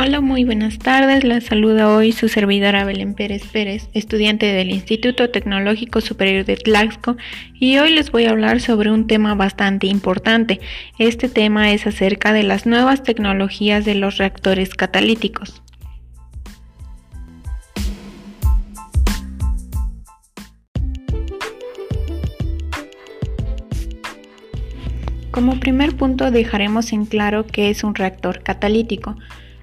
Hola, muy buenas tardes. La saluda hoy su servidora Belén Pérez Pérez, estudiante del Instituto Tecnológico Superior de Tlaxco, y hoy les voy a hablar sobre un tema bastante importante. Este tema es acerca de las nuevas tecnologías de los reactores catalíticos. Como primer punto dejaremos en claro qué es un reactor catalítico.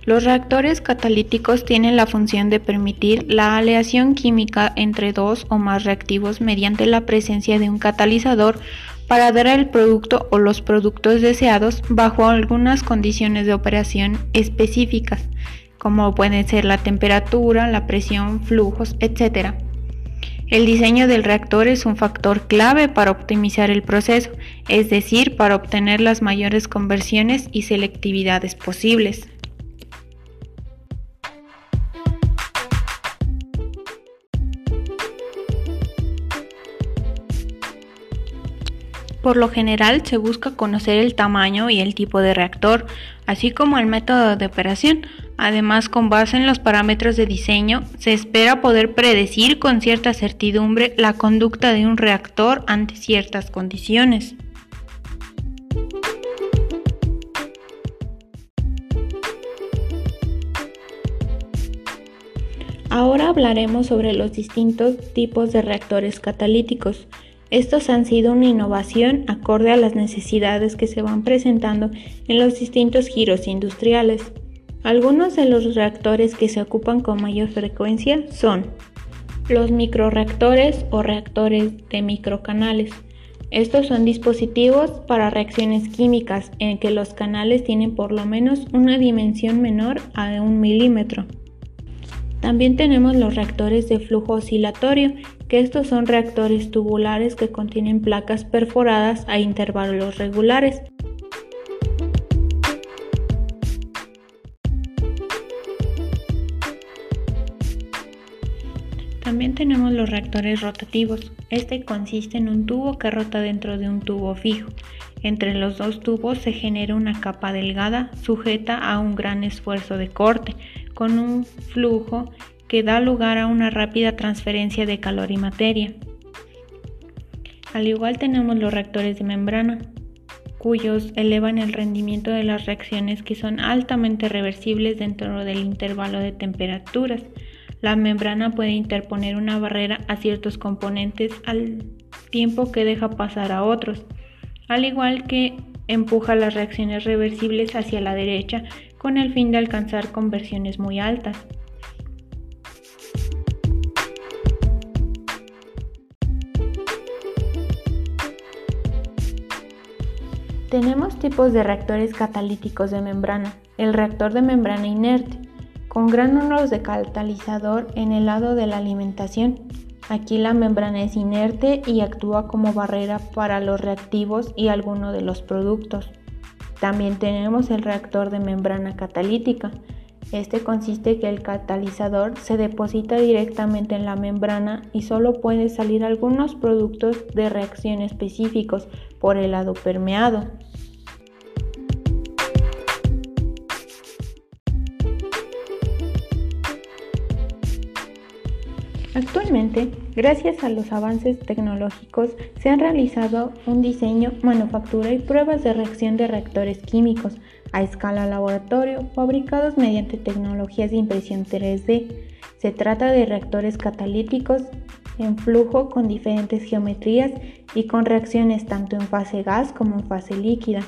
Los reactores catalíticos tienen la función de permitir la aleación química entre dos o más reactivos mediante la presencia de un catalizador para dar el producto o los productos deseados bajo algunas condiciones de operación específicas, como pueden ser la temperatura, la presión, flujos, etc. El diseño del reactor es un factor clave para optimizar el proceso, es decir, para obtener las mayores conversiones y selectividades posibles. Por lo general se busca conocer el tamaño y el tipo de reactor, así como el método de operación. Además, con base en los parámetros de diseño, se espera poder predecir con cierta certidumbre la conducta de un reactor ante ciertas condiciones. Ahora hablaremos sobre los distintos tipos de reactores catalíticos. Estos han sido una innovación acorde a las necesidades que se van presentando en los distintos giros industriales. Algunos de los reactores que se ocupan con mayor frecuencia son los microreactores o reactores de microcanales. Estos son dispositivos para reacciones químicas en que los canales tienen por lo menos una dimensión menor a un milímetro. También tenemos los reactores de flujo oscilatorio, que estos son reactores tubulares que contienen placas perforadas a intervalos regulares. También tenemos los reactores rotativos. Este consiste en un tubo que rota dentro de un tubo fijo. Entre los dos tubos se genera una capa delgada sujeta a un gran esfuerzo de corte, con un flujo que da lugar a una rápida transferencia de calor y materia. Al igual tenemos los reactores de membrana, cuyos elevan el rendimiento de las reacciones que son altamente reversibles dentro del intervalo de temperaturas. La membrana puede interponer una barrera a ciertos componentes al tiempo que deja pasar a otros, al igual que empuja las reacciones reversibles hacia la derecha con el fin de alcanzar conversiones muy altas. Tenemos tipos de reactores catalíticos de membrana. El reactor de membrana inerte, con gránulos de catalizador en el lado de la alimentación. Aquí la membrana es inerte y actúa como barrera para los reactivos y algunos de los productos. También tenemos el reactor de membrana catalítica. Este consiste que el catalizador se deposita directamente en la membrana y solo puede salir algunos productos de reacción específicos por el lado permeado. Actualmente, gracias a los avances tecnológicos, se han realizado un diseño, manufactura y pruebas de reacción de reactores químicos a escala laboratorio fabricados mediante tecnologías de impresión 3D. Se trata de reactores catalíticos en flujo con diferentes geometrías y con reacciones tanto en fase gas como en fase líquida.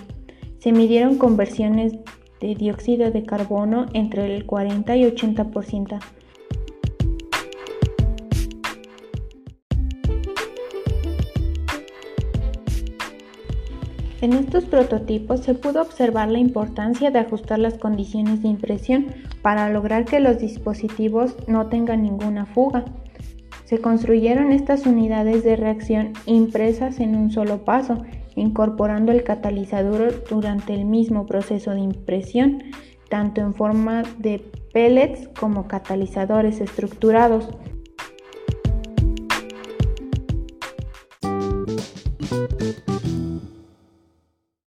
Se midieron conversiones de dióxido de carbono entre el 40 y 80%. En estos prototipos se pudo observar la importancia de ajustar las condiciones de impresión para lograr que los dispositivos no tengan ninguna fuga. Se construyeron estas unidades de reacción impresas en un solo paso, incorporando el catalizador durante el mismo proceso de impresión, tanto en forma de pellets como catalizadores estructurados.